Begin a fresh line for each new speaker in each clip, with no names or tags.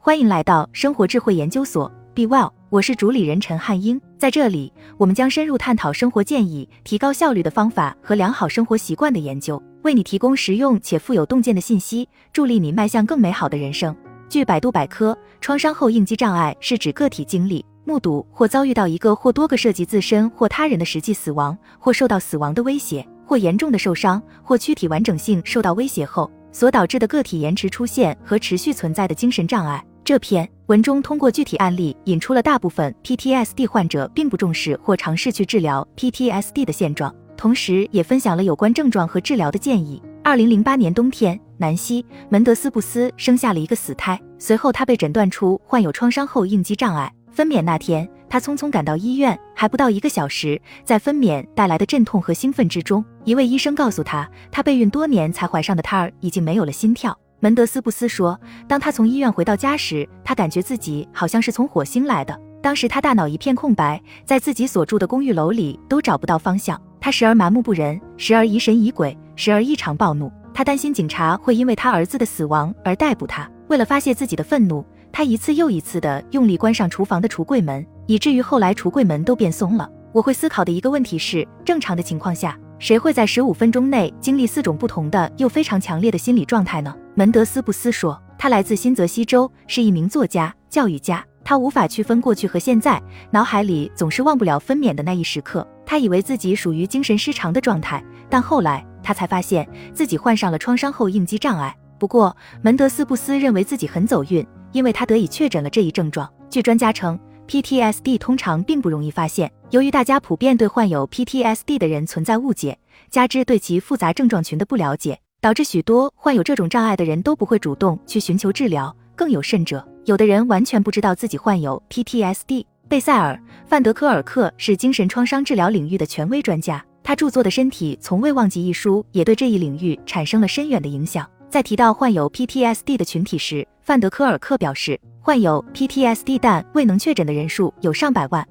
欢迎来到生活智慧研究所，Be Well，我是主理人陈汉英。在这里，我们将深入探讨生活建议、提高效率的方法和良好生活习惯的研究，为你提供实用且富有洞见的信息，助力你迈向更美好的人生。据百度百科，创伤后应激障碍是指个体经历、目睹或遭遇到一个或多个涉及自身或他人的实际死亡，或受到死亡的威胁，或严重的受伤，或躯体完整性受到威胁后。所导致的个体延迟出现和持续存在的精神障碍。这篇文中通过具体案例引出了大部分 PTSD 患者并不重视或尝试去治疗 PTSD 的现状，同时也分享了有关症状和治疗的建议。二零零八年冬天，南希·门德斯布斯生下了一个死胎，随后他被诊断出患有创伤后应激障碍。分娩那天。他匆匆赶到医院，还不到一个小时，在分娩带来的阵痛和兴奋之中，一位医生告诉他，他备孕多年才怀上的胎儿已经没有了心跳。门德斯布斯说，当他从医院回到家时，他感觉自己好像是从火星来的。当时他大脑一片空白，在自己所住的公寓楼里都找不到方向。他时而麻木不仁，时而疑神疑鬼，时而异常暴怒。他担心警察会因为他儿子的死亡而逮捕他。为了发泄自己的愤怒，他一次又一次地用力关上厨房的橱柜门。以至于后来橱柜门都变松了。我会思考的一个问题是：正常的情况下，谁会在十五分钟内经历四种不同的又非常强烈的心理状态呢？门德斯布斯说，他来自新泽西州，是一名作家、教育家。他无法区分过去和现在，脑海里总是忘不了分娩的那一时刻。他以为自己属于精神失常的状态，但后来他才发现自己患上了创伤后应激障碍。不过，门德斯布斯认为自己很走运，因为他得以确诊了这一症状。据专家称。PTSD 通常并不容易发现，由于大家普遍对患有 PTSD 的人存在误解，加之对其复杂症状群的不了解，导致许多患有这种障碍的人都不会主动去寻求治疗。更有甚者，有的人完全不知道自己患有 PTSD。贝塞尔·范德科尔克是精神创伤治疗领域的权威专家，他著作的《身体从未忘记》一书也对这一领域产生了深远的影响。在提到患有 PTSD 的群体时，范德科尔克表示。患有 PTSD 但未能确诊的人数有上百万。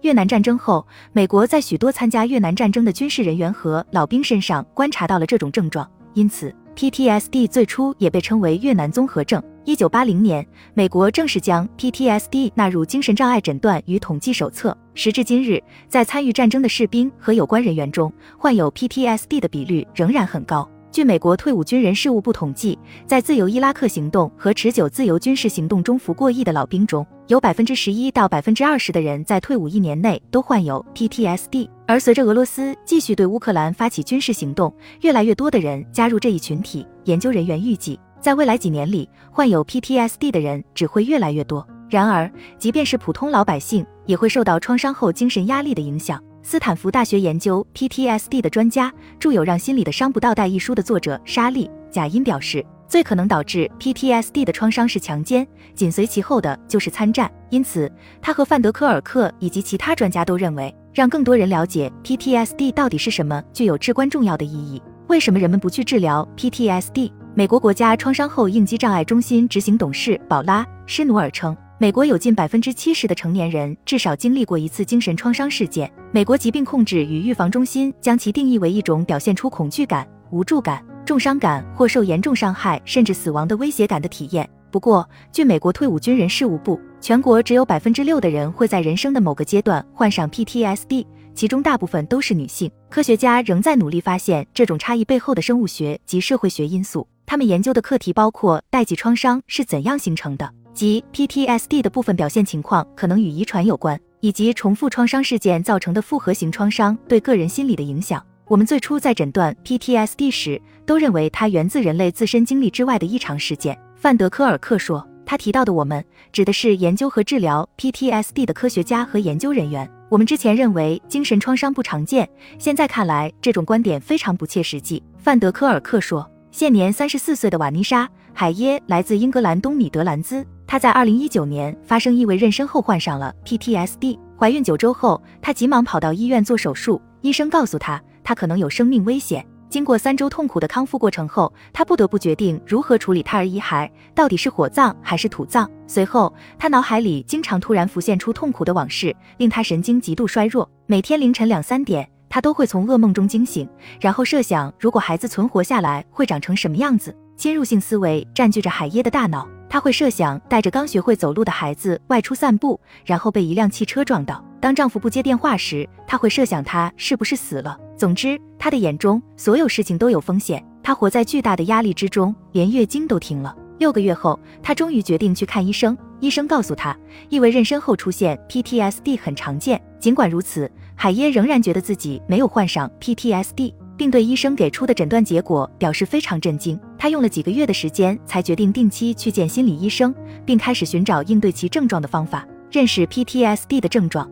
越南战争后，美国在许多参加越南战争的军事人员和老兵身上观察到了这种症状，因此 PTSD 最初也被称为越南综合症。一九八零年，美国正式将 PTSD 纳入精神障碍诊断与统计手册。时至今日，在参与战争的士兵和有关人员中，患有 PTSD 的比率仍然很高。据美国退伍军人事务部统计，在自由伊拉克行动和持久自由军事行动中服过役的老兵中，有百分之十一到百分之二十的人在退伍一年内都患有 PTSD。而随着俄罗斯继续对乌克兰发起军事行动，越来越多的人加入这一群体。研究人员预计，在未来几年里，患有 PTSD 的人只会越来越多。然而，即便是普通老百姓，也会受到创伤后精神压力的影响。斯坦福大学研究 PTSD 的专家，著有《让心里的伤不倒带》一书的作者莎莉·贾因表示，最可能导致 PTSD 的创伤是强奸，紧随其后的就是参战。因此，他和范德科尔克以及其他专家都认为，让更多人了解 PTSD 到底是什么，具有至关重要的意义。为什么人们不去治疗 PTSD？美国国家创伤后应激障碍中心执行董事宝拉·施努尔称。美国有近百分之七十的成年人至少经历过一次精神创伤事件。美国疾病控制与预防中心将其定义为一种表现出恐惧感、无助感、重伤感或受严重伤害甚至死亡的威胁感的体验。不过，据美国退伍军人事务部，全国只有百分之六的人会在人生的某个阶段患上 PTSD，其中大部分都是女性。科学家仍在努力发现这种差异背后的生物学及社会学因素。他们研究的课题包括代际创伤是怎样形成的。及 PTSD 的部分表现情况可能与遗传有关，以及重复创伤事件造成的复合型创伤对个人心理的影响。我们最初在诊断 PTSD 时，都认为它源自人类自身经历之外的异常事件。范德科尔克说，他提到的我们指的是研究和治疗 PTSD 的科学家和研究人员。我们之前认为精神创伤不常见，现在看来这种观点非常不切实际。范德科尔克说，现年三十四岁的瓦妮莎·海耶来自英格兰东米德兰兹。她在二零一九年发生异位妊娠后患上了 PTSD。怀孕九周后，她急忙跑到医院做手术。医生告诉她，她可能有生命危险。经过三周痛苦的康复过程后，她不得不决定如何处理胎儿遗骸，到底是火葬还是土葬。随后，她脑海里经常突然浮现出痛苦的往事，令她神经极度衰弱。每天凌晨两三点，她都会从噩梦中惊醒，然后设想如果孩子存活下来会长成什么样子。侵入性思维占据着海耶的大脑。他会设想带着刚学会走路的孩子外出散步，然后被一辆汽车撞到。当丈夫不接电话时，她会设想他是不是死了。总之，她的眼中所有事情都有风险。她活在巨大的压力之中，连月经都停了。六个月后，她终于决定去看医生。医生告诉她，异位妊娠后出现 PTSD 很常见。尽管如此，海耶仍然觉得自己没有患上 PTSD。并对医生给出的诊断结果表示非常震惊。他用了几个月的时间才决定定期去见心理医生，并开始寻找应对其症状的方法，认识 PTSD 的症状。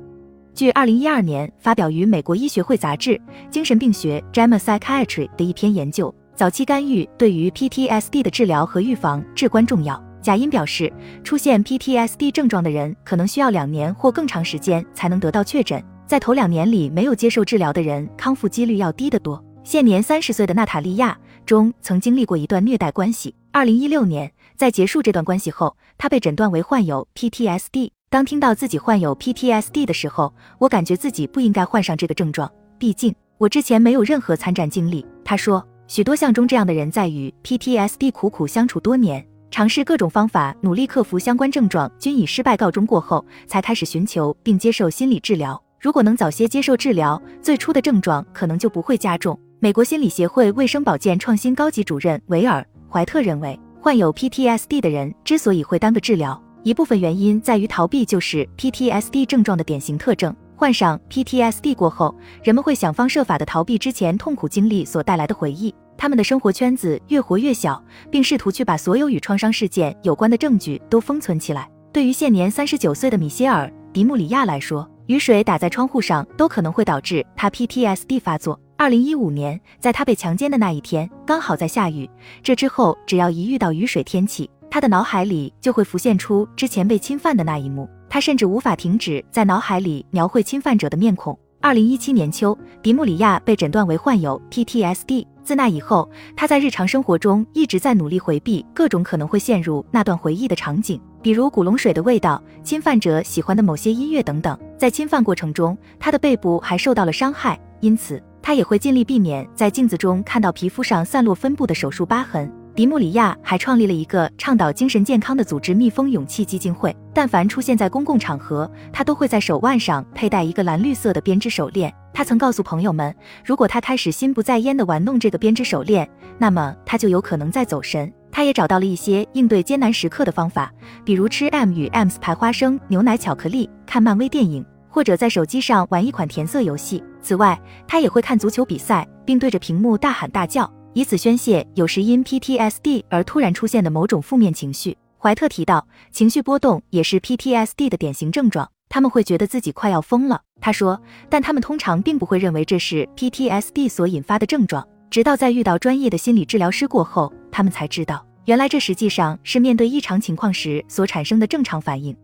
据2012年发表于美国医学会杂志《精神病学 JAMA Psychiatry》的一篇研究，早期干预对于 PTSD 的治疗和预防至关重要。贾因表示，出现 PTSD 症状的人可能需要两年或更长时间才能得到确诊，在头两年里没有接受治疗的人，康复几率要低得多。现年三十岁的娜塔莉亚中曾经历过一段虐待关系。二零一六年，在结束这段关系后，她被诊断为患有 PTSD。当听到自己患有 PTSD 的时候，我感觉自己不应该患上这个症状，毕竟我之前没有任何参战经历。她说，许多像中这样的人在与 PTSD 苦苦相处多年，尝试各种方法，努力克服相关症状，均以失败告终过后，才开始寻求并接受心理治疗。如果能早些接受治疗，最初的症状可能就不会加重。美国心理协会卫生保健创新高级主任维尔·怀特认为，患有 PTSD 的人之所以会耽搁治疗，一部分原因在于逃避就是 PTSD 症状的典型特征。患上 PTSD 过后，人们会想方设法的逃避之前痛苦经历所带来的回忆，他们的生活圈子越活越小，并试图去把所有与创伤事件有关的证据都封存起来。对于现年三十九岁的米歇尔·迪穆里亚来说，雨水打在窗户上都可能会导致他 PTSD 发作。二零一五年，在他被强奸的那一天，刚好在下雨。这之后，只要一遇到雨水天气，他的脑海里就会浮现出之前被侵犯的那一幕。他甚至无法停止在脑海里描绘侵犯者的面孔。二零一七年秋，迪穆里亚被诊断为患有 PTSD。自那以后，他在日常生活中一直在努力回避各种可能会陷入那段回忆的场景，比如古龙水的味道、侵犯者喜欢的某些音乐等等。在侵犯过程中，他的背部还受到了伤害，因此。他也会尽力避免在镜子中看到皮肤上散落分布的手术疤痕。迪穆里亚还创立了一个倡导精神健康的组织——蜜蜂勇气基金会。但凡出现在公共场合，他都会在手腕上佩戴一个蓝绿色的编织手链。他曾告诉朋友们，如果他开始心不在焉地玩弄这个编织手链，那么他就有可能在走神。他也找到了一些应对艰难时刻的方法，比如吃 M 与 M's 牌花生牛奶巧克力，看漫威电影。或者在手机上玩一款填色游戏。此外，他也会看足球比赛，并对着屏幕大喊大叫，以此宣泄有时因 PTSD 而突然出现的某种负面情绪。怀特提到，情绪波动也是 PTSD 的典型症状，他们会觉得自己快要疯了。他说，但他们通常并不会认为这是 PTSD 所引发的症状，直到在遇到专业的心理治疗师过后，他们才知道，原来这实际上是面对异常情况时所产生的正常反应。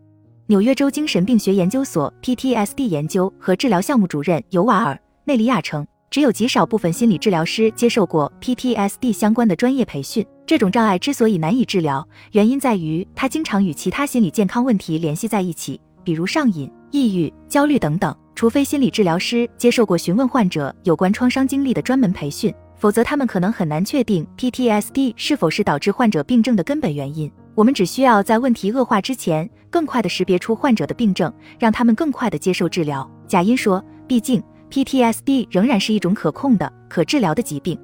纽约州精神病学研究所 PTSD 研究和治疗项目主任尤瓦尔·内利亚称，只有极少部分心理治疗师接受过 PTSD 相关的专业培训。这种障碍之所以难以治疗，原因在于它经常与其他心理健康问题联系在一起，比如上瘾、抑郁、焦虑等等。除非心理治疗师接受过询问患者有关创伤经历的专门培训，否则他们可能很难确定 PTSD 是否是导致患者病症的根本原因。我们只需要在问题恶化之前，更快地识别出患者的病症，让他们更快地接受治疗。贾因说：“毕竟 PTSD 仍然是一种可控的、可治疗的疾病。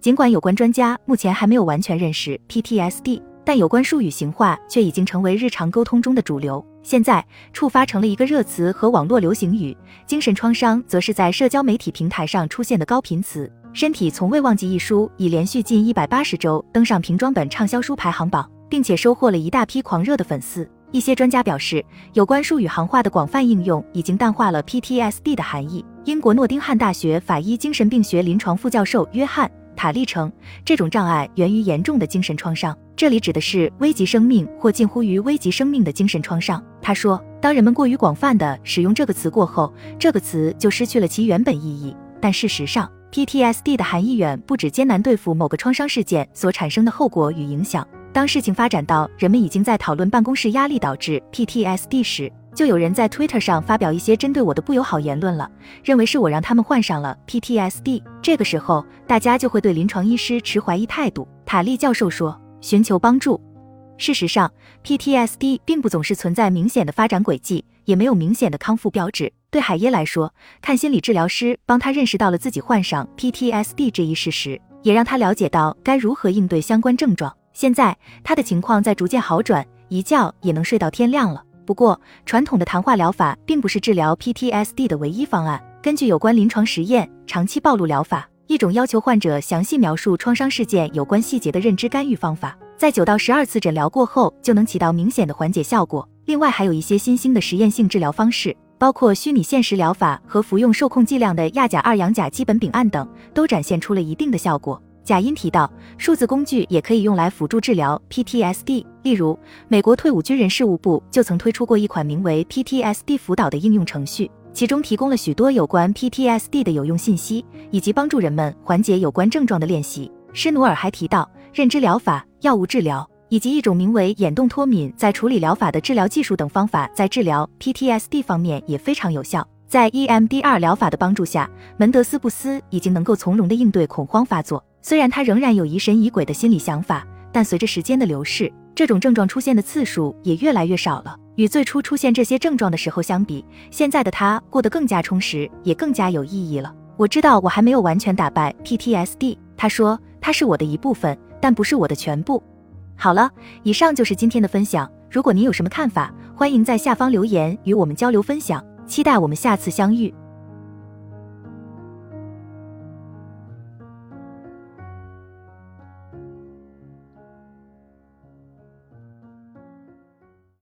尽管有关专家目前还没有完全认识 PTSD，但有关术语形化却已经成为日常沟通中的主流。现在触发成了一个热词和网络流行语。精神创伤则是在社交媒体平台上出现的高频词。《身体从未忘记》一书已连续近一百八十周登上平装本畅销书排行榜。”并且收获了一大批狂热的粉丝。一些专家表示，有关术语行话的广泛应用已经淡化了 PTSD 的含义。英国诺丁汉大学法医精神病学临床副教授约翰·塔利称，这种障碍源于严重的精神创伤，这里指的是危及生命或近乎于危及生命的精神创伤。他说，当人们过于广泛地使用这个词过后，这个词就失去了其原本意义。但事实上，PTSD 的含义远不止艰难对付某个创伤事件所产生的后果与影响。当事情发展到人们已经在讨论办公室压力导致 PTSD 时，就有人在 Twitter 上发表一些针对我的不友好言论了，认为是我让他们患上了 PTSD。这个时候，大家就会对临床医师持怀疑态度。塔利教授说：“寻求帮助。”事实上，PTSD 并不总是存在明显的发展轨迹，也没有明显的康复标志。对海耶来说，看心理治疗师帮他认识到了自己患上 PTSD 这一事实，也让他了解到该如何应对相关症状。现在他的情况在逐渐好转，一觉也能睡到天亮了。不过，传统的谈话疗法并不是治疗 PTSD 的唯一方案。根据有关临床实验，长期暴露疗法，一种要求患者详细描述创伤事件有关细节的认知干预方法，在九到十二次诊疗过后就能起到明显的缓解效果。另外，还有一些新兴的实验性治疗方式，包括虚拟现实疗法和服用受控剂量的亚甲二氧甲基苯丙胺等，都展现出了一定的效果。贾因提到，数字工具也可以用来辅助治疗 PTSD。例如，美国退伍军人事务部就曾推出过一款名为 PTSD 辅导的应用程序，其中提供了许多有关 PTSD 的有用信息，以及帮助人们缓解有关症状的练习。施努尔还提到，认知疗法、药物治疗以及一种名为眼动脱敏在处理疗法的治疗技术等方法，在治疗 PTSD 方面也非常有效。在 EMDR 疗法的帮助下，门德斯布斯已经能够从容地应对恐慌发作。虽然他仍然有疑神疑鬼的心理想法，但随着时间的流逝，这种症状出现的次数也越来越少了。与最初出现这些症状的时候相比，现在的他过得更加充实，也更加有意义了。我知道我还没有完全打败 PTSD，他说，它是我的一部分，但不是我的全部。好了，以上就是今天的分享。如果您有什么看法，欢迎在下方留言与我们交流分享。期待我们下次相遇。